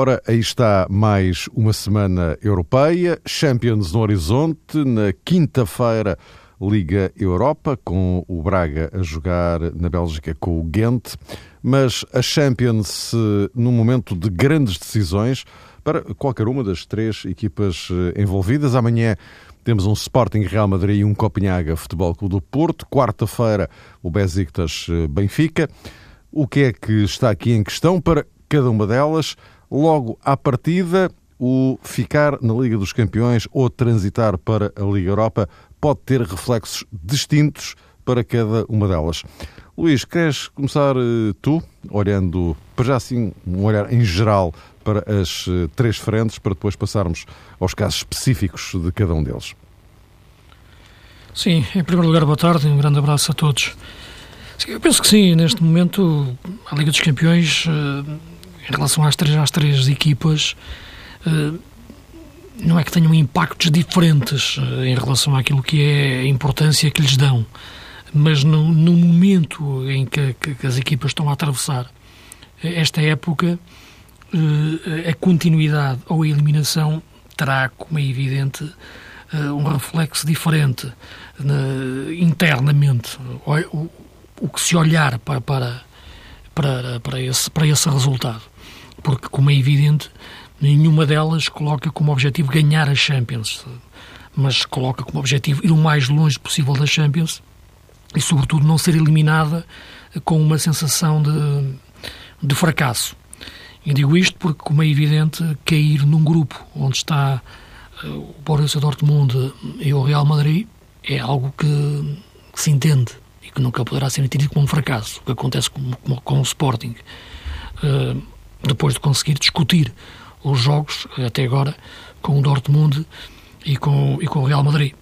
Ora, aí está mais uma semana europeia, Champions no horizonte. Na quinta-feira, Liga Europa, com o Braga a jogar na Bélgica com o Ghent. Mas a Champions num momento de grandes decisões para qualquer uma das três equipas eh, envolvidas. Amanhã temos um Sporting Real Madrid e um Copenhaga Futebol Clube do Porto. Quarta-feira, o Besiktas eh, Benfica. O que é que está aqui em questão para cada uma delas? Logo à partida, o ficar na Liga dos Campeões ou transitar para a Liga Europa pode ter reflexos distintos para cada uma delas. Luís, queres começar eh, tu, olhando, para já assim, um olhar em geral para as eh, três frentes, para depois passarmos aos casos específicos de cada um deles? Sim, em primeiro lugar, boa tarde e um grande abraço a todos. Eu penso que sim, neste momento, a Liga dos Campeões, eh, em relação às três, às três equipas, não é que tenham impactos diferentes em relação àquilo que é a importância que lhes dão mas no, no momento em que, que, as equipas estão a atravessar esta época, eh, a continuidade ou a eliminação terá, como é evidente, eh, um reflexo diferente internamente. O, que se olhar para, para, para, para, esse, para esse resultado. Porque, como é evidente, nenhuma delas coloca como objetivo ganhar a Champions, mas coloca como objetivo ir o mais longe possível da Champions e, sobretudo, não ser eliminada com uma sensação de, de fracasso. E digo isto porque, como é evidente, cair num grupo onde está eh, o Borussia Dortmund e o Real Madrid é algo que, se entende e que nunca poderá ser entendido como um fracasso, o que acontece com, com, com o Sporting. Uh, depois de conseguir discutir os jogos, até agora, com o Dortmund e com, e com o Real Madrid.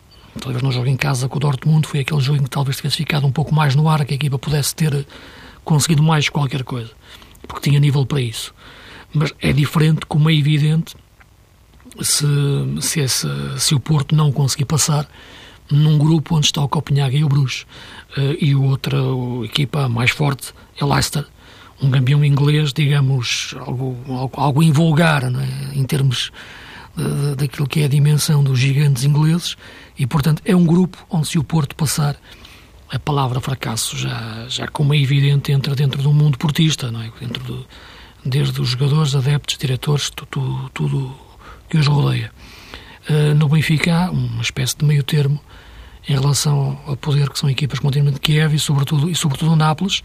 Talvez no jogo em casa com o Dortmund, foi aquele jogo em que talvez tivesse ficado um pouco mais no ar, que a equipa pudesse ter conseguido mais qualquer coisa, porque tinha nível para isso. Mas é diferente, como é evidente, se, se, esse, se o Porto não conseguir passar num grupo onde está o Copenhague e o Bruges, uh, e outra equipa mais forte é Leicester, um campeão inglês, digamos, algo, algo, algo invulgar, é? em termos daquilo que é a dimensão dos gigantes ingleses e, portanto, é um grupo onde se o Porto passar a palavra fracasso já, já como é evidente entra dentro do mundo portista, não é? Dentro do, desde os jogadores, adeptos, diretores, tudo, tudo que os rodeia. Uh, no Benfica há uma espécie de meio termo em relação ao poder que são equipas continuamente Kiev e sobretudo, e sobretudo o Nápoles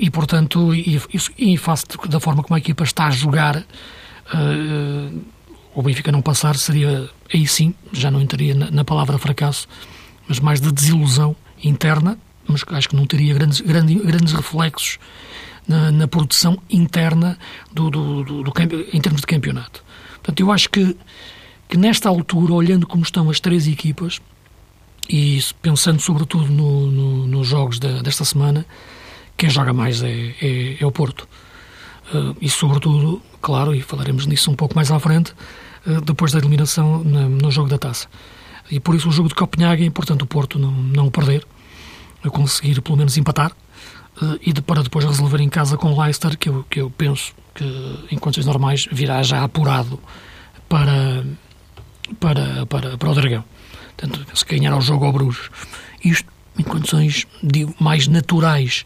e portanto e, e, e face da forma como a equipa está a jogar uh, o Benfica não passar seria, aí sim, já não entraria na, na palavra fracasso, mas mais de desilusão interna, mas acho que não teria grandes, grandes, grandes reflexos na, na produção interna do, do, do, do, em termos de campeonato. Portanto, eu acho que, que nesta altura, olhando como estão as três equipas, e pensando sobretudo no, no, nos jogos da, desta semana, quem joga mais é, é, é o Porto. Uh, e sobretudo, claro, e falaremos nisso um pouco mais à frente, eh, depois da eliminação no jogo da taça. E por isso o jogo de Copenhague é importante o Porto não, não perder, a conseguir pelo menos empatar eh, e de, para depois resolver em casa com o Leicester, que eu, que eu penso que em condições normais virá já apurado para, para, para, para o Dragão. Portanto, se ganhar ao jogo ao Bruges. Isto em condições, digo, mais naturais.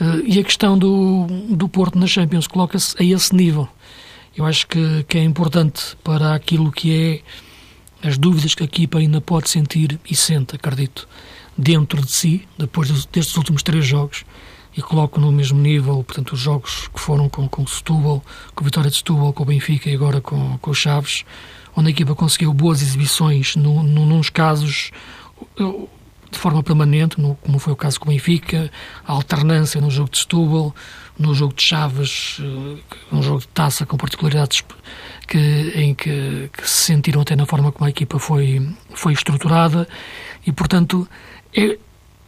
Eh, e a questão do, do Porto na Champions coloca-se a esse nível. Eu acho que, que é importante para aquilo que é as dúvidas que a equipa ainda pode sentir e sente, acredito, dentro de si, depois destes últimos três jogos, e coloco no mesmo nível, portanto, os jogos que foram com, com Setúbal, com a Vitória de Setúbal, com o Benfica e agora com, com o Chaves, onde a equipa conseguiu boas exibições, no, no, nos casos, de forma permanente, no, como foi o caso com o Benfica, a alternância no jogo de Setúbal, no jogo de Chaves, uh, um jogo de taça com particularidades que, em que, que, se sentiram até na forma como a equipa foi, foi estruturada e, portanto, é,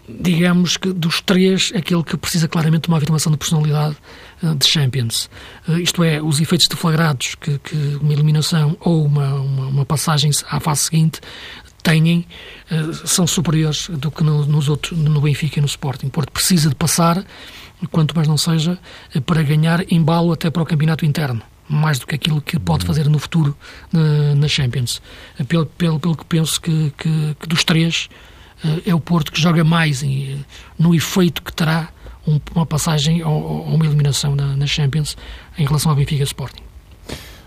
digamos que dos três, aquele que precisa claramente de uma afirmação de personalidade uh, de Champions. Uh, isto é, os efeitos deflagrados que, que uma eliminação ou uma, uma, uma, passagem à fase seguinte têm uh, são superiores do que no, nos outros, no Benfica e no Sporting. Porto precisa de passar, quanto mais não seja, para ganhar embalo até para o campeonato interno mais do que aquilo que pode fazer no futuro na, na Champions. Pelo, pelo, pelo que penso que, que, que dos três, é o Porto que joga mais em, no efeito que terá um, uma passagem ou, ou, uma eliminação na, na, Champions em relação ao Benfica Sporting.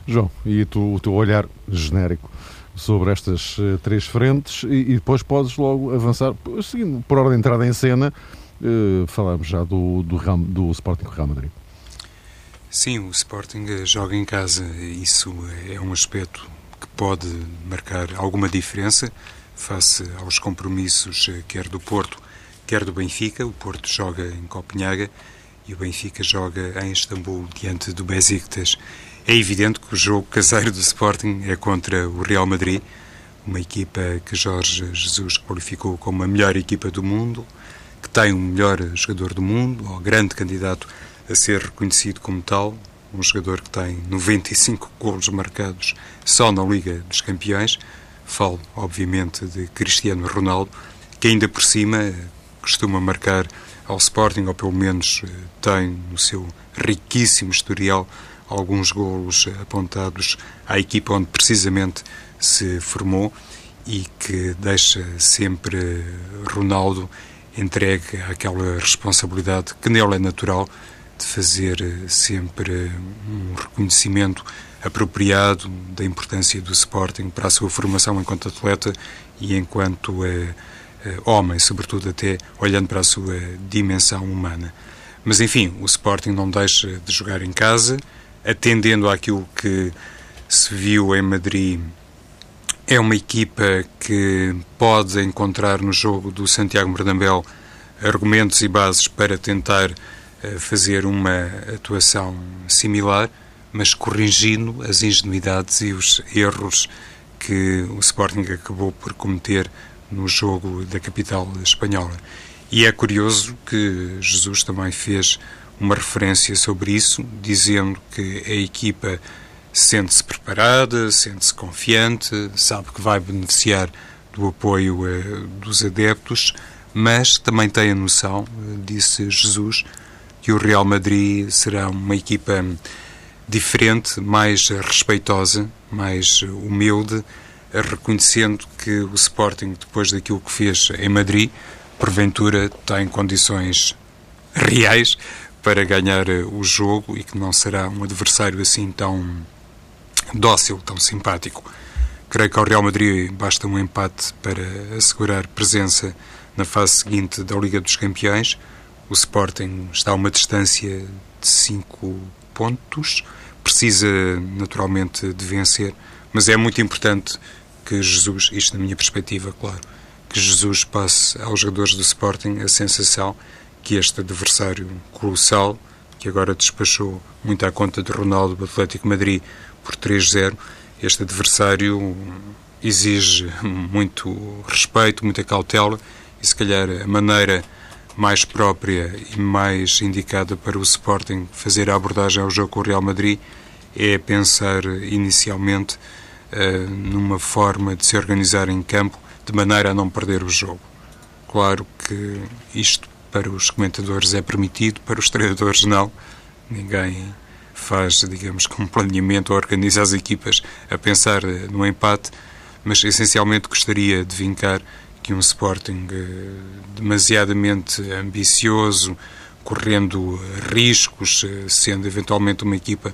João, e tu, o teu olhar genérico sobre estas uh, três frentes e, e, depois podes logo avançar, seguindo por ordem de entrada em cena, uh, já do, do, do Sporting Real Madrid. Sim, o Sporting eh, joga em casa, isso é um aspecto que pode marcar alguma diferença face aos compromissos quer do Porto, quer do Benfica. O Porto joga em Copenhaga e o Benfica joga em Istambul diante do Besiktas. É evidente que o jogo caseiro do Sporting é contra o Real Madrid, uma equipa que Jorge Jesus qualificou como a melhor equipa do mundo, que tem o melhor jogador do mundo, ou grande candidato a ser reconhecido como tal, um jogador que tem 95 golos marcados só na Liga dos Campeões, Falo, obviamente, de Cristiano Ronaldo, que ainda por cima costuma marcar ao Sporting, ou pelo menos eh, tem no seu riquíssimo historial alguns golos apontados à equipa onde precisamente se formou e que deixa sempre Ronaldo entregue àquela responsabilidade que nele é natural de fazer sempre um reconhecimento apropriado da importância do Sporting para a sua formação enquanto atleta e enquanto eh, eh, homem, sobretudo até olhando para a sua dimensão humana. Mas enfim, o Sporting não deixa de jogar em casa, atendendo àquilo que se viu em Madrid. É uma equipa que pode encontrar no jogo do Santiago Bernabéu argumentos e bases para tentar eh, fazer uma atuação similar mas corrigindo as ingenuidades e os erros que o Sporting acabou por cometer no jogo da capital espanhola. E é curioso que Jesus também fez uma referência sobre isso, dizendo que a equipa sente-se preparada, sente-se confiante, sabe que vai beneficiar do apoio uh, dos adeptos, mas também tem a noção, uh, disse Jesus, que o Real Madrid será uma equipa diferente, mais respeitosa, mais humilde, reconhecendo que o Sporting, depois daquilo que fez em Madrid, porventura tem condições reais para ganhar o jogo e que não será um adversário assim tão dócil, tão simpático. Creio que ao Real Madrid basta um empate para assegurar presença na fase seguinte da Liga dos Campeões. O Sporting está a uma distância de 5 pontos, precisa naturalmente de vencer, mas é muito importante que Jesus, isto na minha perspectiva, claro, que Jesus passe aos jogadores do Sporting a sensação que este adversário colossal, que agora despachou muito à conta de Ronaldo do Atlético Madrid por 3-0, este adversário exige muito respeito, muita cautela e se calhar a maneira mais própria e mais indicada para o Sporting fazer a abordagem ao jogo com o Real Madrid é pensar inicialmente uh, numa forma de se organizar em campo de maneira a não perder o jogo. Claro que isto para os comentadores é permitido, para os treinadores não. Ninguém faz, digamos, com planeamento ou organiza as equipas a pensar eh, no empate, mas essencialmente gostaria de vincar que um Sporting eh, demasiadamente ambicioso, correndo riscos, eh, sendo eventualmente uma equipa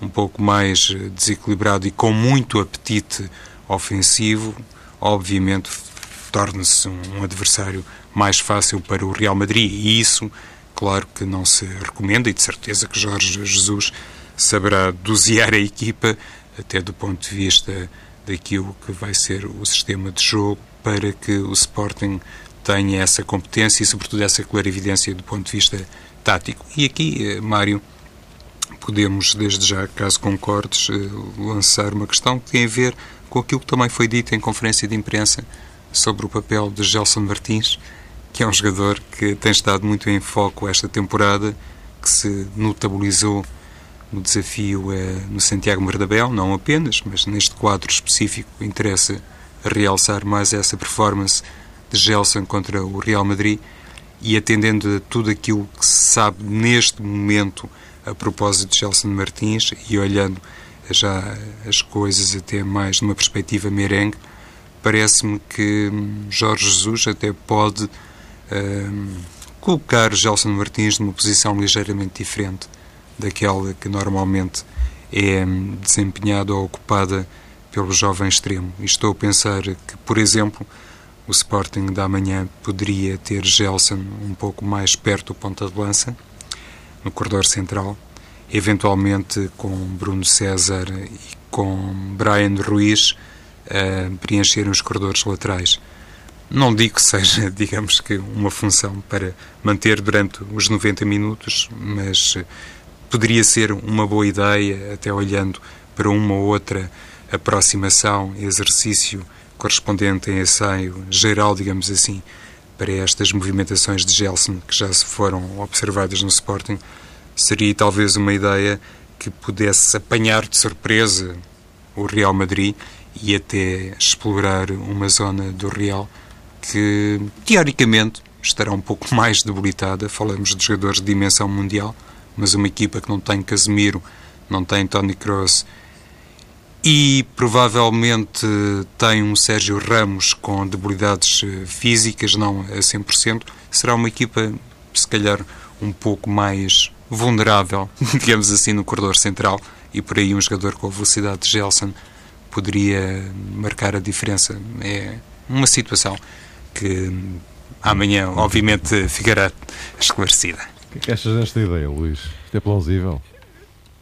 um pouco mais desequilibrada e com muito apetite ofensivo, obviamente torna-se um adversário mais fácil para o Real Madrid e isso, claro que não se recomenda e de certeza que Jorge Jesus saberá dosear a equipa até do ponto de vista daquilo que vai ser o sistema de jogo para que o Sporting tenha essa competência e, sobretudo, essa clarividência do ponto de vista tático. E aqui, Mário, podemos, desde já, caso concordes, lançar uma questão que tem a ver com aquilo que também foi dito em conferência de imprensa sobre o papel de Gelson Martins, que é um jogador que tem estado muito em foco esta temporada, que se notabilizou no desafio eh, no Santiago Merdabel, não apenas, mas neste quadro específico interessa realçar mais essa performance de Gelson contra o Real Madrid e atendendo a tudo aquilo que se sabe neste momento a propósito de Gelson Martins e olhando já as coisas até mais numa perspectiva merengue, parece-me que hum, Jorge Jesus até pode hum, colocar Gelson Martins numa posição ligeiramente diferente daquela que normalmente é hum, desempenhada ou ocupada pelo jovem extremo. E estou a pensar que, por exemplo, o Sporting da manhã poderia ter Gelson um pouco mais perto do ponta de lança, no corredor central, eventualmente com Bruno César e com Brian Ruiz a preencherem os corredores laterais. Não digo que seja, digamos que, uma função para manter durante os 90 minutos, mas poderia ser uma boa ideia, até olhando para uma ou outra aproximação, exercício correspondente em ensaio geral, digamos assim, para estas movimentações de Gelson que já se foram observadas no Sporting, seria talvez uma ideia que pudesse apanhar de surpresa o Real Madrid e até explorar uma zona do Real que, teoricamente, estará um pouco mais debilitada. Falamos de jogadores de dimensão mundial, mas uma equipa que não tem Casemiro, não tem Tony Kroos e provavelmente tem um Sérgio Ramos com debilidades eh, físicas, não a 100%, será uma equipa, se calhar, um pouco mais vulnerável, digamos assim, no corredor central e por aí um jogador com a velocidade de Gelson poderia marcar a diferença. É uma situação que amanhã, obviamente, ficará esclarecida. O que é que achas desta ideia, Luís? Isto é plausível?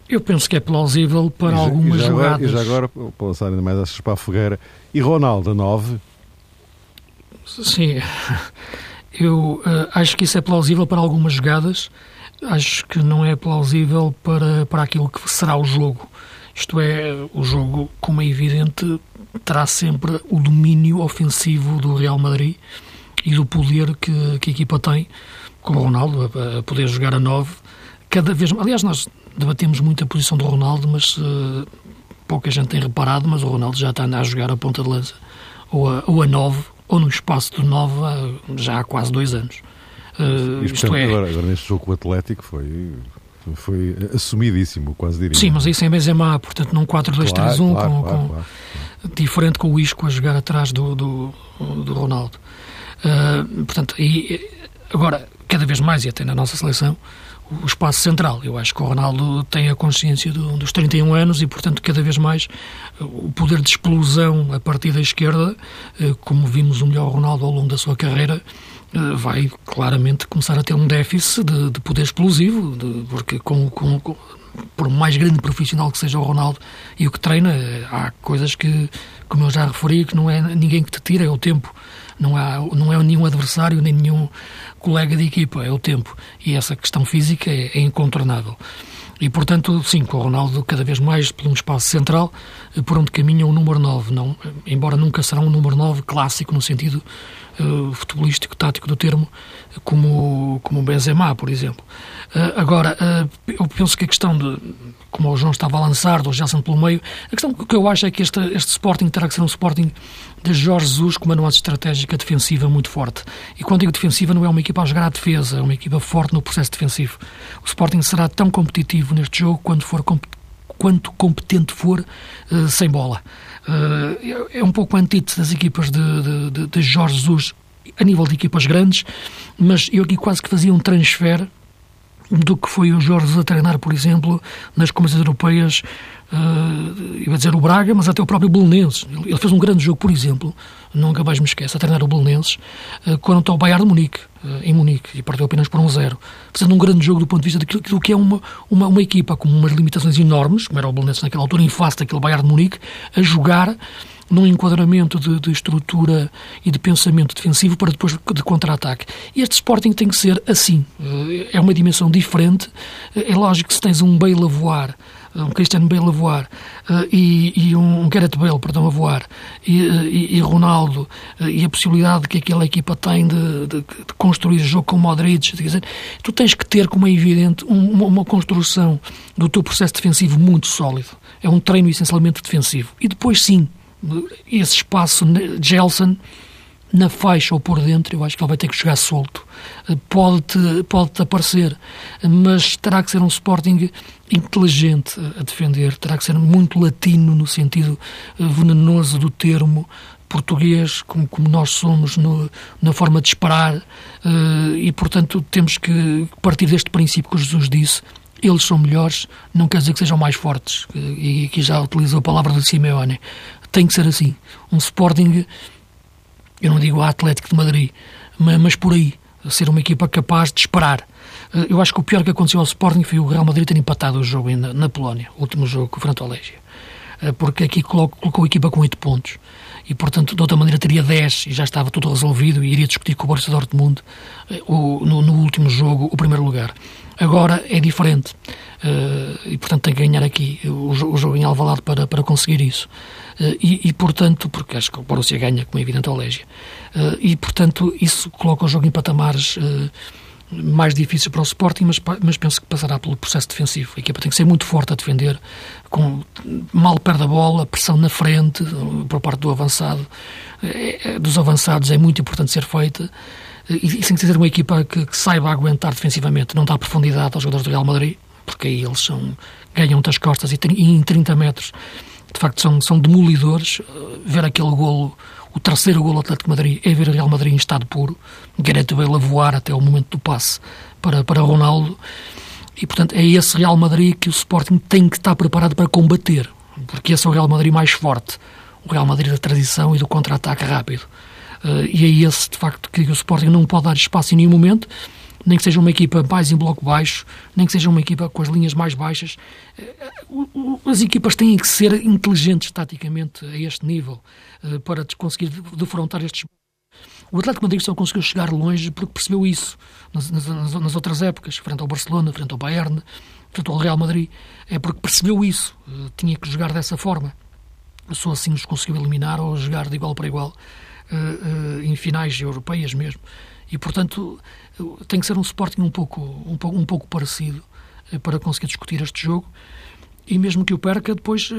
Eu penso que é plausível para e já, algumas e já jogadas. Agora, e já agora, para lançar ainda mais essas para a fogueira, e Ronaldo, a 9? Sim, eu uh, acho que isso é plausível para algumas jogadas, acho que não é plausível para, para aquilo que será o jogo. Isto é, o jogo, como é evidente, terá sempre o domínio ofensivo do Real Madrid e do poder que, que a equipa tem, com o Ronaldo, a, a poder jogar a 9. Cada vez Aliás, nós debatemos muito a posição do Ronaldo, mas uh, pouca gente tem reparado, mas o Ronaldo já está a jogar a ponta de lança, ou a, ou a 9, ou no espaço do 9 já há quase dois anos. Uh, e, portanto, é... agora, agora neste jogo com o Atlético foi foi assumidíssimo, quase diria. Sim, mas isso em Benzema, portanto, num 4-2-3-1, claro, claro, com, claro, com diferente com o Isco a jogar atrás do, do, do Ronaldo. Uh, portanto, e, agora, cada vez mais, e até na nossa seleção, o espaço central. Eu acho que o Ronaldo tem a consciência do, dos 31 anos e, portanto, cada vez mais o poder de explosão a partir da esquerda, eh, como vimos o melhor Ronaldo ao longo da sua carreira, vai claramente começar a ter um déficit de, de poder explosivo, de, porque com, com, com, por mais grande profissional que seja o Ronaldo e o que treina, eh, há coisas que, como eu já referi, que não é ninguém que te tira, é o tempo. Não, há, não é nenhum adversário nem nenhum colega de equipa, é o tempo. E essa questão física é, é incontornável. E, portanto, sim, com o Ronaldo cada vez mais por um espaço central, eh, por onde caminha o número 9. Não, embora nunca será um número 9 clássico no sentido uh, futebolístico, tático do termo, como, como o Benzema, por exemplo. Uh, agora, uh, eu penso que a questão de, como o João estava a lançar, do Gelson pelo meio, a questão que eu acho é que este, este Sporting terá que ser um Sporting de Jorge Jesus com uma nuance estratégica defensiva muito forte. E quando digo defensiva, não é uma equipa a jogar à defesa, é uma equipa forte no processo defensivo. O Sporting será tão competitivo neste jogo quando for quanto competente for sem bola. Uh, é um pouco antítese das equipas de, de, de Jorge Jesus a nível de equipas grandes, mas eu aqui quase que fazia um transfer do que foi o Jorge a treinar, por exemplo, nas competições europeias, uh, ia dizer o Braga, mas até o próprio Belenenses. Ele fez um grande jogo, por exemplo, nunca mais me esqueço, a treinar o Belenenses, uh, quando ao Bayern de Munique, uh, em Munique, e perdeu apenas por um zero. Fazendo um grande jogo do ponto de vista daquilo, daquilo que é uma, uma, uma, equipa com umas limitações enormes, como era o Belenenses naquela altura, em face daquele Bayern de Munique, a jogar num enquadramento de, de, estrutura e de pensamento defensivo para depois de contra-ataque. E este Sporting tem que ser assim. É uma dimensão diferente. É lógico que se tens um Bale a voar um Cristiano Bale a voar uh, e, e, um Gareth Bale, perdão, a voar e, e, e Ronaldo e a possibilidade que aquela equipa tem de, de, de construir jogo com Modric, dizer, tu tens que ter, como é evidente, um, uma, uma construção do teu processo defensivo muito sólido. É um treino essencialmente defensivo. E depois, sim, esse espaço, Gelson, na faixa ou por dentro, eu acho que ele vai ter que jogar solto. Pode-te pode -te aparecer, mas terá que ser um Sporting inteligente a defender, terá que ser muito latino no sentido eh, venenoso do termo, português, como, como nós somos no, na forma de esperar, e portanto temos que partir deste princípio que Jesus disse. Eles são melhores, não quer dizer que sejam mais fortes, e aqui já utilizou a palavra do Simeone. Tem que ser assim. Um Sporting eu não digo a Atlético de Madrid, mas, mas por aí, ser uma equipa capaz de esperar. Eh, eu acho que o pior que aconteceu ao Sporting foi o Real Madrid ter empatado o jogo na, na Polónia, o último jogo com o Frantolégia. Eh, porque aqui colocou, a equipa com 8 pontos e, portanto, de outra maneira teria 10 e já estava tudo resolvido e iria discutir com o Borussia Dortmund eh, o, no, no último jogo o primeiro lugar. Agora é diferente e, portanto, tem que ganhar aqui o jogo em Alvalade para, para conseguir isso. Eh, e, e, portanto, porque acho que o Borussia ganha, como é evidente, ao Légia. Eh, e, portanto, isso coloca o jogo em patamares eh, mais difíceis para o Sporting, mas, mas penso que passará pelo processo defensivo. A equipa tem que ser muito forte a defender, com mal perde a bola, pressão na frente, por parte do avançado, dos avançados é muito importante ser feita. E, e tem que ser uma equipa que, que, saiba aguentar defensivamente, não dá profundidade aos jogadores do Real Madrid, porque aí eles são, ganham das costas e, e em 30 metros de facto são, são demolidores. Eh, ver aquele golo, o terceiro golo Atlético Madrid, é ver o Real Madrid em estado puro. Gareth Bale a voar até o momento do passe para, para Ronaldo. E, portanto, é esse Real Madrid que o Sporting tem que estar preparado para combater. Porque esse é o Real Madrid mais forte. O Real Madrid da tradição e do contra-ataque rápido. Uh, e é esse, de facto, que o Sporting não pode dar espaço em nenhum momento nem que seja uma equipa mais em bloco baixo, nem que seja uma equipa com as linhas mais baixas. Eh, as equipas têm que ser inteligentes taticamente a este nível eh, para conseguir defrontar estes. O Atlético Madrid só conseguiu chegar longe porque percebeu isso nas, nas, nas, outras épocas, frente ao Barcelona, frente ao Bayern, frente ao Real Madrid. É porque percebeu isso, eh, tinha que jogar dessa forma. Só assim os conseguiu eliminar ou jogar de igual para igual em finais europeias mesmo. E, portanto, tem que ser um Sporting um pouco, um pouco, um pouco parecido eh, para conseguir discutir este jogo. E mesmo que o perca, depois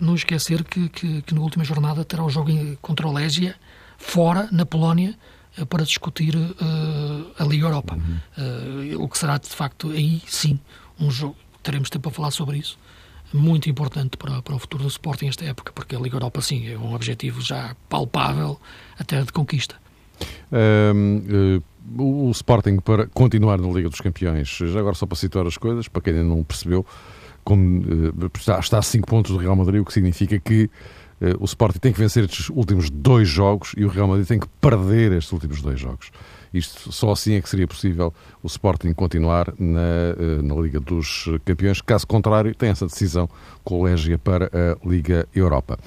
não esquecer que, que, que, na última jornada terá o jogo contra o Légia, fora, na Polónia, para discutir uh, a Liga Europa. Uhum. o que será, de facto, aí sim, um jogo. Teremos tempo para falar sobre isso. Muito importante para, para o futuro do Sporting esta época, porque a Liga Europa, sim, é um objetivo já palpável, até de conquista. Uh, o Sporting para continuar na Liga dos Campeões, já agora só para situar as coisas, para quem ainda não percebeu, como, uh, está, está a 5 pontos do Real Madrid, o que significa que uh, o Sporting tem que vencer estes últimos dois jogos e o Real Madrid tem que perder estes últimos dois jogos. Isto só assim é que seria possível o Sporting continuar na, na Liga dos Campeões. Caso contrário, tem essa decisão colégia para a Liga Europa.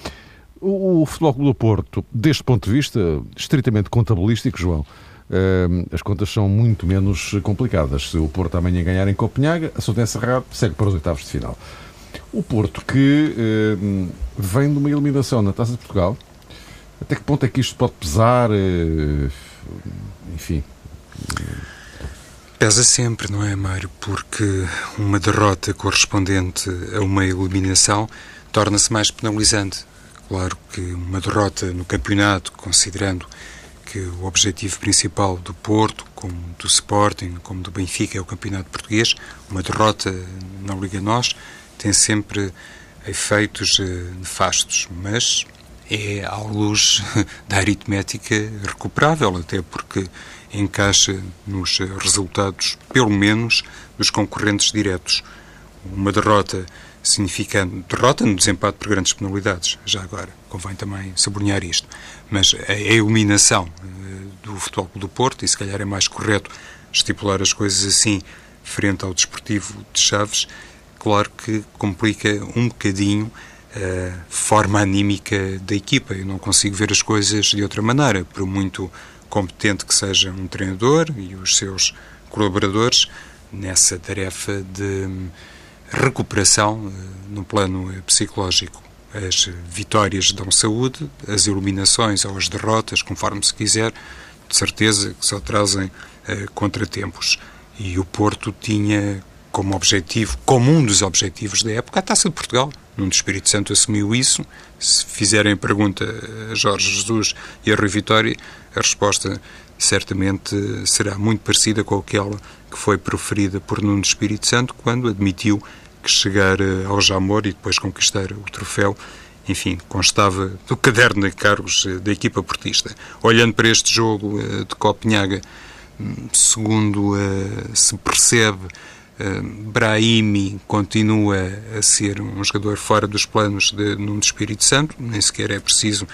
O, o Futebol Clube do Porto, deste ponto de vista, estritamente contabilístico, João, uh, as contas são muito menos complicadas. Se o Porto amanhã ganhar em Copenhaga, a sua encerrado, segue para os oitavos de final. O Porto, que uh, vem de uma eliminação na Taça de Portugal, até que ponto é que isto pode pesar? Enfim. Pesa sempre, não é, Mário? Porque uma derrota correspondente a uma eliminação torna-se mais penalizante. Claro que uma derrota no campeonato, considerando que o objetivo principal do Porto, como do Sporting, como do Benfica, é o campeonato português, uma derrota na Liga Nós tem sempre efeitos eh, nefastos, mas é à luz da aritmética recuperável, até porque encaixa nos resultados, pelo menos, dos concorrentes diretos. Uma derrota significando derrota no desempate por grandes penalidades, já agora, convém também sublinhar isto. Mas a eliminação eh, do Futebol do Porto, e se calhar é mais correto estipular as coisas assim, frente ao Desportivo de Chaves, claro que complica um bocadinho forma anímica da equipa. Eu não consigo ver as coisas de outra maneira, por muito competente que seja um treinador e os seus colaboradores nessa tarefa de recuperação eh, no plano psicológico. As vitórias dão saúde, as iluminações ou as derrotas, conforme se quiser, de certeza que só trazem uh, contratempos. E o Porto tinha como objetivo, como um dos objetivos da época, a Taça de Portugal. Nuno Espírito Santo assumiu isso. Se fizerem a pergunta a Jorge Jesus e a Rui Vitória, a resposta certamente será muito parecida com aquela que foi proferida por Nuno Espírito Santo quando admitiu que chegar eh, ao Jamor e depois conquistar o troféu, enfim, constava do caderno de cargos eh, da equipa portista. Olhando para este jogo eh, de Copenhaga, hum, segundo se percebe, Brahimi continua a ser um jogador fora dos planos de Nuno Espírito Santo, nem sequer é preciso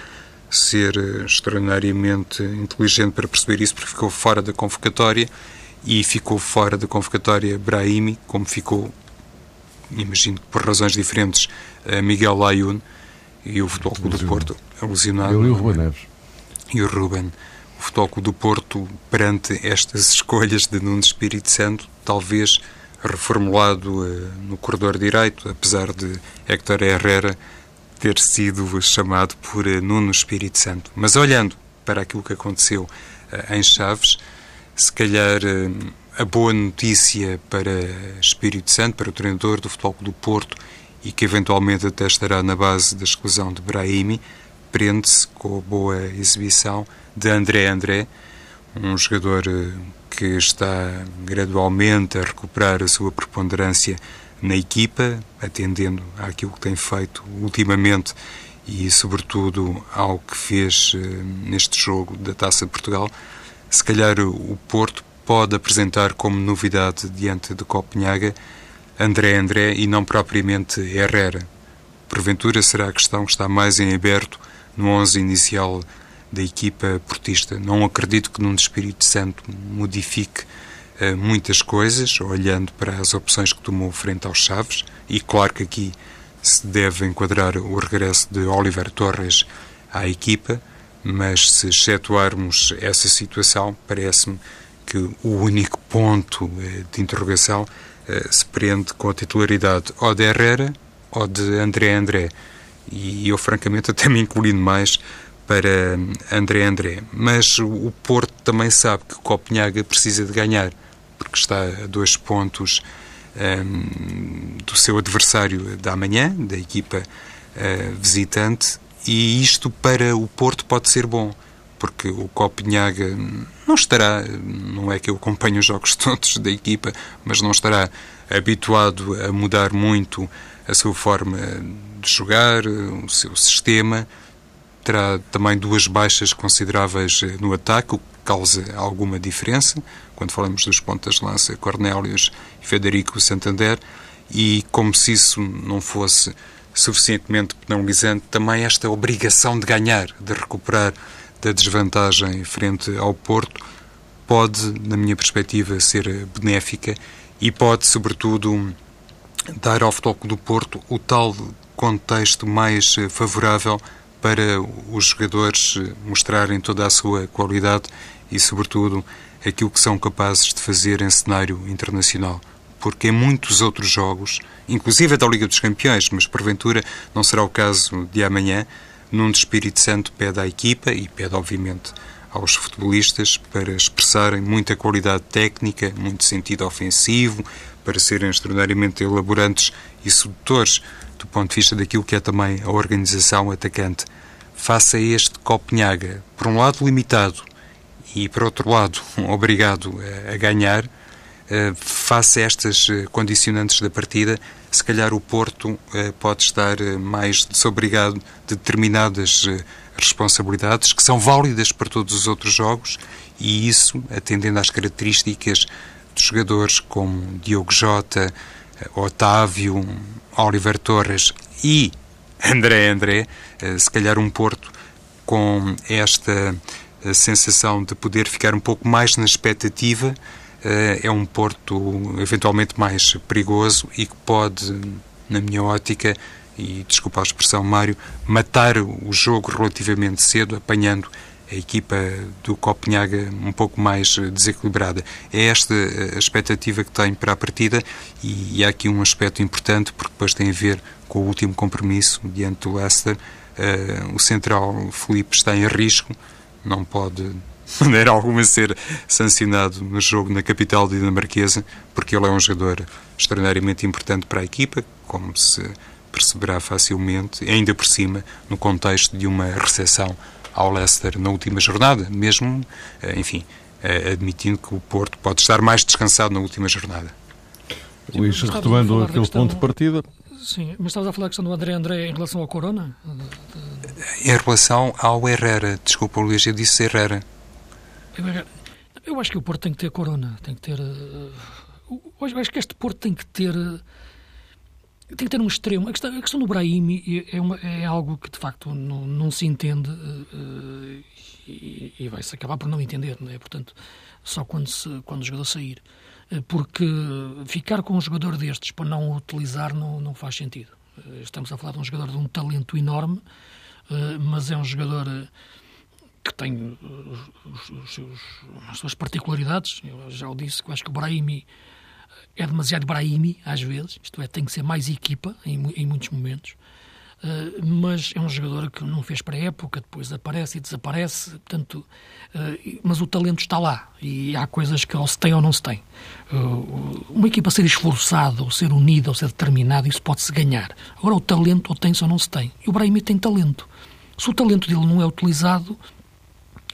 ser extraordinariamente inteligente para perceber isso, porque ficou fora da convocatória e ficou fora da convocatória Brahimi, como ficou imagino que por razões diferentes, Miguel Layun e o Futebol Clube do Porto, alusionado. Ele e o Ruben Neves. E o Ruben. O Futebol Clube do Porto, perante estas escolhas de Nuno Espírito Santo, talvez reformulado uh, no corredor direito, apesar de Héctor Herrera ter sido chamado por uh, Nuno Espírito Santo. Mas olhando para aquilo que aconteceu uh, em Chaves, se calhar a boa notícia para Espírito Santo, para o treinador do Futebol do Porto e que eventualmente até estará na base da exclusão de Brahimi, prende-se com a boa exibição de André André, um jogador eh, que está gradualmente a recuperar a sua preponderância na equipa, atendendo àquilo que tem feito ultimamente e, sobretudo, ao que fez eh, neste jogo da Taça Portugal. Se calhar o Porto pode apresentar como novidade diante de Copenhaga André André e não propriamente Herrera. Porventura será a questão que está mais em aberto no 11 inicial da equipa portista. Não acredito que num Espírito Santo modifique uh, muitas coisas, olhando para as opções que tomou frente aos Chaves, e claro que aqui se deve enquadrar o regresso de Oliver Torres à equipa, mas se excetuarmos essa situação, parece-me que o único ponto eh, de interrogação eh, se prende com a titularidade ou de Herrera ou de André André. E eu, francamente, até me incluindo mais para André André. Mas o Porto também sabe que Copenhaga precisa de ganhar, porque está a dois pontos um, do seu adversário da manhã, da equipa uh, visitante, e isto para o Porto pode ser bom porque o Copenhaga não estará, não é que eu acompanhe os jogos todos da equipa, mas não estará habituado a mudar muito a sua forma de jogar, o seu sistema. Terá também duas baixas consideráveis no ataque, o que causa alguma diferença, quando falamos dos pontas de lança Cornélios e Federico Santander, e como se isso não fosse suficientemente penalizante, também esta obrigação de ganhar, de recuperar da desvantagem frente ao Porto pode, na minha perspectiva, ser benéfica e pode, sobretudo, dar ao Futebol do Porto o tal contexto mais favorável para os jogadores mostrarem toda a sua qualidade e, sobretudo, aquilo que são capazes de fazer em cenário internacional. Porque em muitos outros jogos, inclusive da Liga dos Campeões, mas porventura não será o caso de amanhã, Nuno Espírito Santo pede à equipa e pede, obviamente, aos futebolistas para expressarem muita qualidade técnica, muito sentido ofensivo, para serem extraordinariamente elaborantes e sedutores do ponto de vista daquilo que é também a organização atacante. Faça este Copenhaga, por um lado limitado e, por outro lado, obrigado a, ganhar, uh, face a estas eh, condicionantes da partida, se calhar o Porto eh, pode estar eh, mais desobrigado de determinadas eh, responsabilidades que são válidas para todos os outros jogos e isso, atendendo às características jogadores como Diogo Jota, Otávio, Oliver Torres e André André, se calhar um Porto com esta sensação de poder ficar um pouco mais na expectativa eh, é um porto eventualmente mais perigoso e que pode, na minha ótica, e, desculpa a expressão, Mário, matar o jogo relativamente cedo, apanhando a equipa do Copenhaga um pouco mais desequilibrada. É esta a expectativa que tem para a partida e há aqui um aspecto importante porque depois tem a ver com o último compromisso diante do Leicester. Uh, o central Felipe está em risco, não pode de maneira alguma ser sancionado no jogo na capital dinamarquesa, porque ele é um jogador extraordinariamente importante para a equipa, como se perceberá facilmente, ainda por cima, no contexto de uma recepção ao Leicester na última jornada, mesmo, eh, enfim, eh, admitindo que o Porto pode estar mais descansado na última jornada. Luís, retomando aquele questão, ponto de partida. Sim, mas estavas a falar da questão do André André em relação ao Corona? Em relação ao Herrera, desculpa, Luís, eu disse Herrera. Eu, acho que o Porto tem que ter Corona, tem que ter. Uh, eu acho que este Porto tem que ter. Tem que ter um extremo. A questão, a questão do Brahimi é, uma, é, algo que de facto não, não se entende uh, e, e vai-se acabar por não entender, não é? Portanto, só quando, se, quando o jogador sair. Uh, porque ficar com um jogador destes para não o utilizar não, não faz sentido. Estamos a falar de um jogador de um talento enorme, mas é um jogador que tem os, os, os, as suas particularidades. Eu já o disse, que acho que o Brahimi é demasiado Brahimi, às vezes, isto é, tem que ser mais equipa em, em muitos momentos. Uh, mas é um jogador que não fez para a época, depois aparece e desaparece, portanto, uh, mas o talento está lá e há coisas que ou se tem ou não se tem. Uh, uma equipa ser esforçada, ou ser unida, ou ser determinada, isso pode-se ganhar. Agora, o talento ou tem-se ou não se tem. E o Brahimi tem talento. Se o talento dele não é utilizado,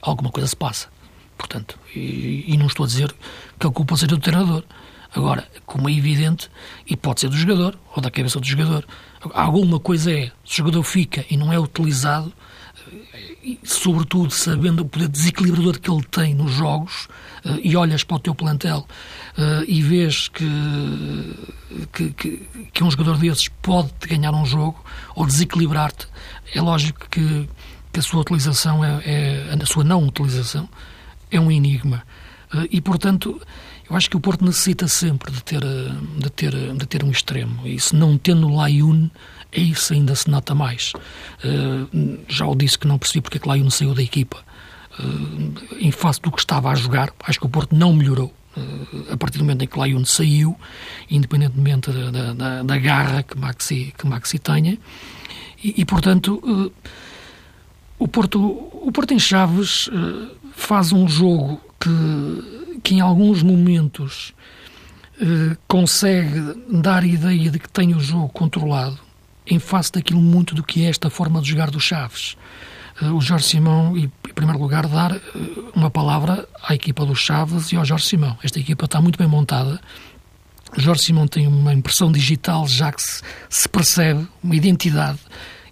alguma coisa se passa. Portanto, e, e não estou a dizer que a culpa seja do treinador. Agora, como é evidente, e pode ser do jogador ou da cabeça do jogador, alguma coisa é, se o jogador fica e não é utilizado, e, sobretudo sabendo o poder desequilibrador que ele tem nos jogos, uh, e olhas para o teu plantel uh, e vês que, que, que, que, um jogador desses pode ganhar um jogo ou desequilibrar-te, é lógico que, que a sua utilização, é, é, a sua não utilização, é um enigma. Uh, e, portanto, eu acho que o Porto necessita sempre de ter, eh, de ter, de ter um extremo. E se não tendo Layun, isso ainda se nota mais. Uh, já o disse que não percebi porque é que Layun saiu da equipa. Uh, em face do que estava a jogar, acho que o Porto não melhorou. A partir do momento em que Layun saiu, independentemente da, da, da, garra que Maxi, que Maxi tenha. E, e portanto, o, Porto, o Porto em Chaves faz um jogo que que em alguns momentos eh, consegue dar a ideia de que tem o jogo controlado em face daquilo muito do que é esta forma de jogar dos Chaves. Eh, o Jorge Simão, e, em primeiro lugar, dar eh, uma palavra à equipa dos Chaves e ao Jorge Simão. Esta equipa está muito bem montada. O Jorge Simão tem uma impressão digital já que se, se percebe, uma identidade.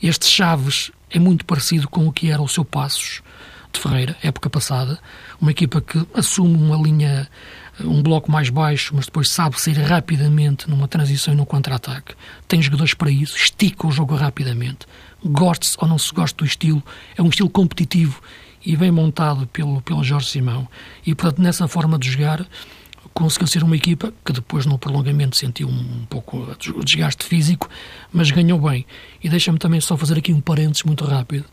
Este Chaves é muito parecido com o que era o seu Passos de Ferreira, época passada, uma equipa que assume uma linha, um bloco mais baixo, mas depois sabe sair rapidamente numa transição e num contra-ataque. Tem jogadores para isso, estica o jogo rapidamente. Goste-se ou não se goste do estilo, é um estilo competitivo e bem montado pelo, pelo Jorge Simão. E, portanto, nessa forma de jogar, conseguiu ser uma equipa que depois no prolongamento sentiu um pouco o desgaste físico, mas ganhou bem. E deixa-me também só fazer aqui um parênteses muito rápido,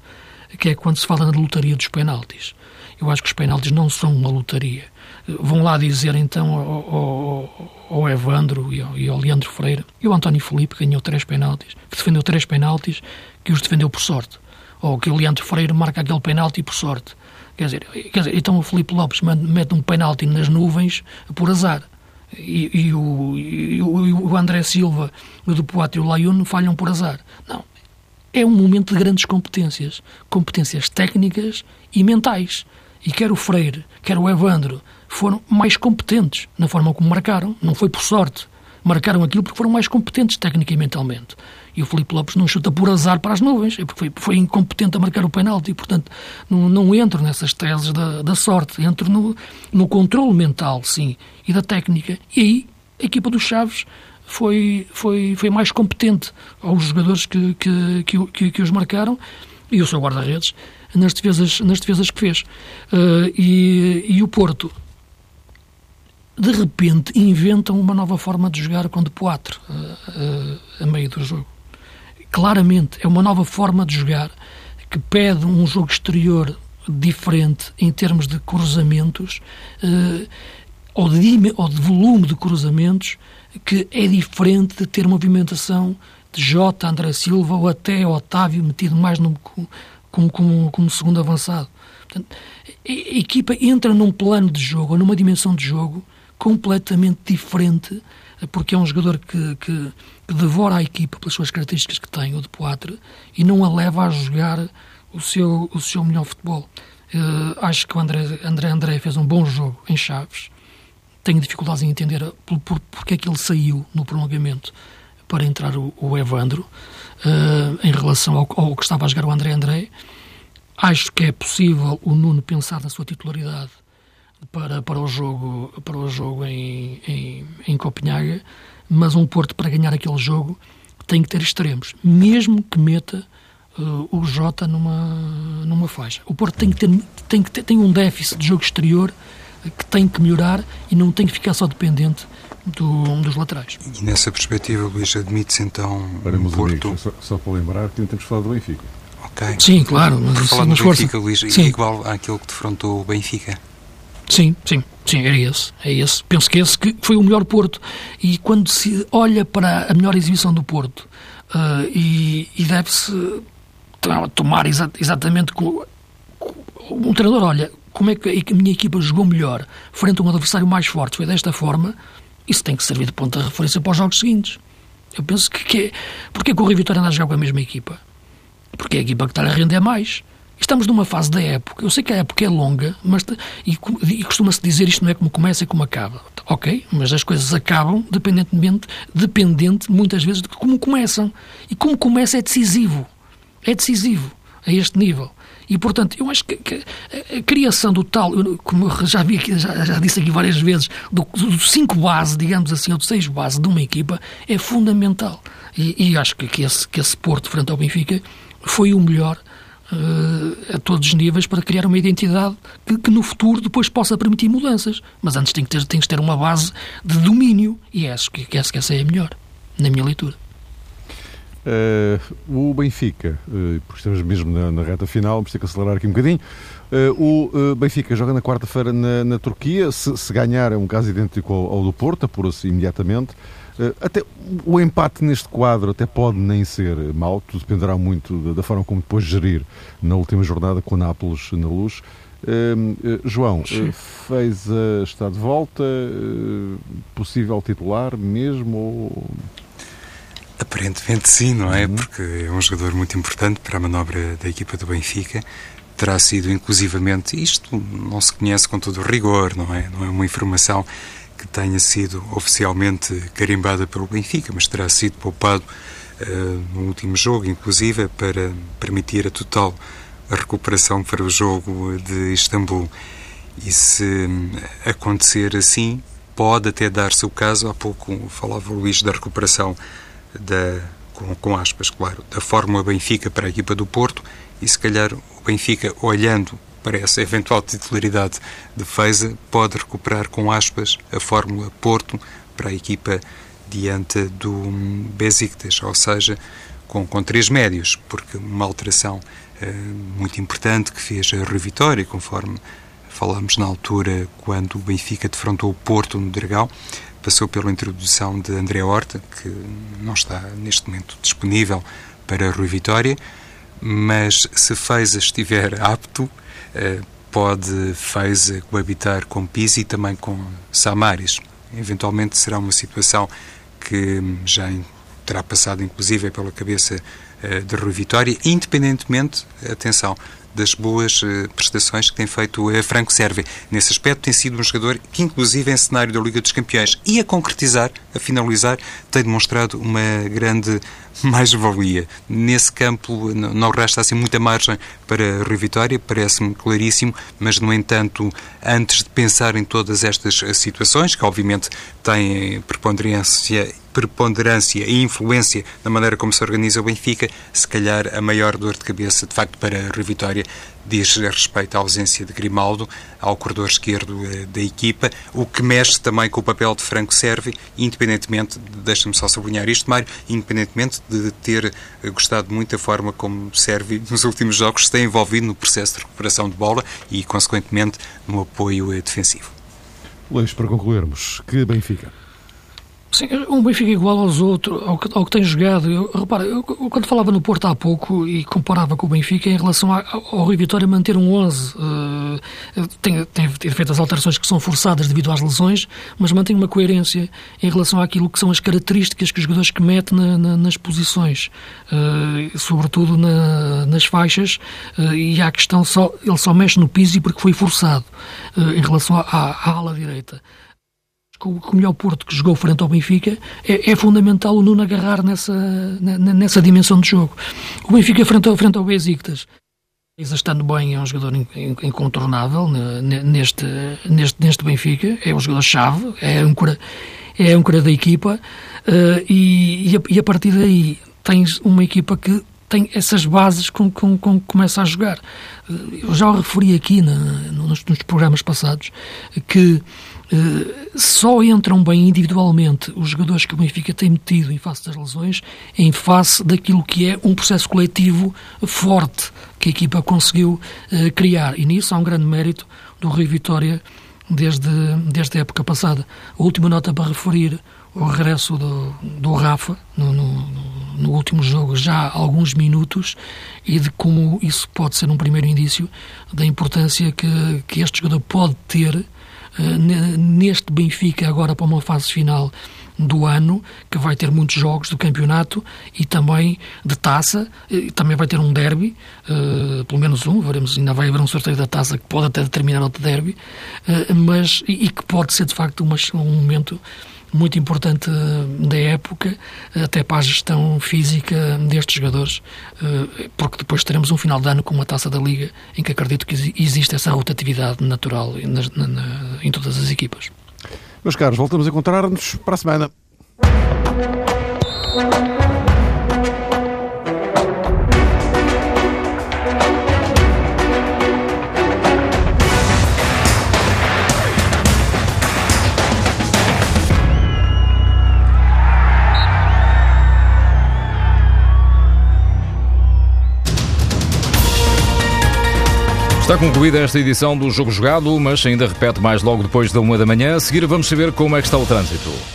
que é quando se fala na lotaria dos penaltis. Eu acho que os penaltis não são uma lotaria. Vão lá dizer então ao, ao, ao Evandro e ao, e ao, Leandro Freire e o António Felipe ganhou três penaltis, que defendeu três penaltis, que os defendeu por sorte. Ou que o Leandro Freire marca aquele penalti por sorte. Quer dizer, quer dizer então o Felipe Lopes mete um penalti nas nuvens por azar. E, e, o, e, o, André Silva, do Poate e o Laiuno falham por azar. Não. É um momento de grandes competências. Competências técnicas e mentais. E quer o Freire, quer o Evandro, foram mais competentes na forma como marcaram. Não foi por sorte. Marcaram aquilo porque foram mais competentes tecnicamente e mentalmente. E o Filipe Lopes não chuta por azar para as nuvens, é porque foi, foi incompetente a marcar o penalti. E, portanto, não, não entro nessas teses da, da sorte. Entro no, no controle mental, sim, e da técnica. E aí, a equipa dos Chaves foi, foi, foi mais competente aos jogadores que, que, que, que, os marcaram e o seu guarda-redes nas defesas, nas defesas que fez. Uh, e, e o Porto, de repente, inventam uma nova forma de jogar com de Poitre uh, uh, a meio do jogo. claramente é uma nova forma de jogar que pede um jogo exterior diferente em termos de cruzamentos uh, ou, de, ou de volume de cruzamentos que é diferente de ter movimentação de Jota, André Silva ou até Otávio metido mais no, como, como, como segundo avançado. Portanto, a equipa entra num plano de jogo ou numa dimensão de jogo completamente diferente porque é um jogador que, que, que, devora a equipa pelas suas características que tem, o de Poitre, e não a leva a jogar o seu, o seu melhor futebol. Uh, acho que o André, André André fez um bom jogo em Chaves. Tenho dificuldades em entender por, por, porque é que ele saiu no prolongamento para entrar o, o Evandro uh, em relação ao, ao, que estava a jogar o André André. Acho que é possível o Nuno pensar na sua titularidade para, para o jogo, para o jogo em, em, em Copenhaga, mas um Porto para ganhar aquele jogo tem que ter extremos, mesmo que meta uh, o Jota numa, numa faixa. O Porto tem que, ter, tem que ter tem um déficit de jogo exterior que tem que melhorar e não tem que ficar só dependente do, dos laterais. E nessa perspectiva, Luís, admite-se então para o Porto... Amigos, só, só, para lembrar que temos falado do Benfica. Ok. Sim, claro. Mas Por falar do Benfica, Luís, Sim. igual àquilo que defrontou o Benfica. Sim, sim, sim, era esse, é esse. Penso que esse que foi o melhor Porto. E quando se olha para a melhor exibição do Porto uh, e, e deve-se tomar exa exatamente com, com, um treinador olha como é que a minha equipa jogou melhor frente a um adversário mais forte, foi desta forma, isso tem que servir de ponto de referência para os jogos seguintes. Eu penso que, que é, porque é que o Rio Vitória anda a jogar com a mesma equipa? Porque é a equipa que está a render mais. Estamos numa fase da época. Eu sei que a época é longa, mas e, e costuma-se dizer isto não é como começa, é como acaba. Ok, mas as coisas acabam dependentemente, dependente muitas vezes de como começam. E como começa é decisivo. É decisivo a este nível. E, portanto, eu acho que, que a, criação do tal, como já, vi aqui, já, já, disse aqui várias vezes, do, do cinco base, digamos assim, ou do seis base de uma equipa, é fundamental. E, e acho que, que, esse, que esse Porto, frente ao Benfica, foi o melhor uh, a todos os níveis para criar uma identidade que, que, no futuro depois possa permitir mudanças. Mas antes tem que ter, tem que ter uma base de domínio e acho que, que essa é a melhor, na minha leitura. Uh, o Benfica, uh, porque estamos mesmo na, na, reta final, vamos ter que acelerar aqui um bocadinho. Uh, o Benfica joga na quarta-feira na, na, Turquia. Se, se, ganhar, é um caso idêntico ao, ao do Porto, apura-se imediatamente. até o empate neste quadro até pode nem ser mau, tudo dependerá muito da, da forma como depois gerir na última jornada com o Nápoles na luz. João, fez está de volta, possível titular mesmo? Ou... Aparentemente sim, não é? Uhum. Porque é um jogador muito importante para a manobra da equipa do Benfica. Terá sido inclusivamente, isto não se conhece com todo o rigor, não é? Não é uma informação que tenha sido oficialmente carimbada pelo Benfica, mas terá sido poupado uh, no último jogo, inclusive, para permitir a total recuperação para o jogo de Istambul. E se acontecer assim, pode até dar-se o caso, há pouco falava o Luís da recuperação da, com, com aspas, claro, da Fórmula Benfica para a equipa do Porto e se calhar o Benfica, olhando para essa eventual titularidade de Feza, pode recuperar com aspas a Fórmula Porto para a equipa diante do Besiktas, ou seja, com, com três médios, porque uma alteração uh, muito importante que fez a Rui Vitória, conforme falámos na altura quando o Benfica defrontou o Porto no Dragão, passou pela introdução de André Horta, que não está neste momento disponível para Rui Vitória, mas se Feiza estiver apto, eh, pode Feiza coabitar com Pisi e também com Samaris. Eventualmente será uma situação que já terá passado inclusive pela cabeça eh, de Rui Vitória, independentemente, atenção, das boas uh, prestações que tem feito a Franco Serve. Nesse aspecto, tem sido um jogador que, inclusive em cenário da Liga dos Campeões e a concretizar, a finalizar, tem demonstrado uma grande mais-valia. Nesse campo não resta assim muita margem para Rui Vitória, parece-me claríssimo, mas, no entanto, antes de pensar em todas estas situações, que obviamente têm preponderância preponderância e influência na maneira como se organiza o Benfica, se calhar a maior dor de cabeça, de facto, para a Vitória diz respeito à ausência de Grimaldo, ao corredor esquerdo eh, da equipa, o que mexe também com o papel de Franco Servi, independentemente, deixa-me só sublinhar isto, Mário, independentemente de ter eh, gostado muito da forma como Servi nos últimos jogos se tem envolvido no processo de recuperação de bola e, consequentemente, no apoio eh, defensivo. Luís, para concluirmos, que Benfica? Sim, um Benfica igual aos outros, ao que, ao que tem jogado. Eu, repara, eu, quando falava no Porto há pouco e comparava com o Benfica em relação ao, ao Rui Vitória manter um 11, uh, eh, tem, tem, tem, feito as alterações que são forçadas devido às lesões, mas mantém uma coerência em relação àquilo que são as características que os jogadores que mete na, na, nas posições, uh, sobretudo na, nas faixas, uh, e há a questão só, ele só mexe no piso porque foi forçado em relação à ala direita com o melhor Porto que jogou frente ao Benfica, é, é fundamental o Nuno agarrar nessa, nessa dimensão de jogo. O Benfica frente ao, frente ao Besiktas, estando bem, é um jogador incontornável neste, neste, neste Benfica, é um jogador-chave, é cura, é cura da equipa uh, e, e a, e, a, partir daí tens uma equipa que tem essas bases com que com, com começa a jogar. Eu já o referi aqui na, nos, nos programas passados que eh, só entram bem individualmente os jogadores que o Benfica tem metido em face das lesões, em face daquilo que é um processo coletivo forte que a equipa conseguiu uh, criar. E nisso há um grande mérito do Rui Vitória desde, desde a época passada. A última nota para referir o regresso do, do Rafa no, no, no, último jogo, já há alguns minutos, e de como isso pode ser um primeiro indício da importância que, que este jogador pode ter eh, neste Benfica agora para uma fase final do ano, que vai ter muitos jogos do campeonato e também de taça, e também vai ter um derby, uh, pelo menos um, veremos, ainda vai haver um sorteio da taça que pode até determinar outro derby, uh, mas, e, e, que pode ser de facto uma, um momento muito importante eh, da época, até para a gestão física destes jogadores, eh, porque depois teremos um final de ano com uma taça da Liga em que acredito que existe essa rotatividade natural em todas as equipas. Meus caros, voltamos a encontrar-nos para a semana. Está concluída esta edição do Jogo Jogado, mas ainda repete mais logo depois da uma da manhã. A seguir vamos saber como é que está o trânsito.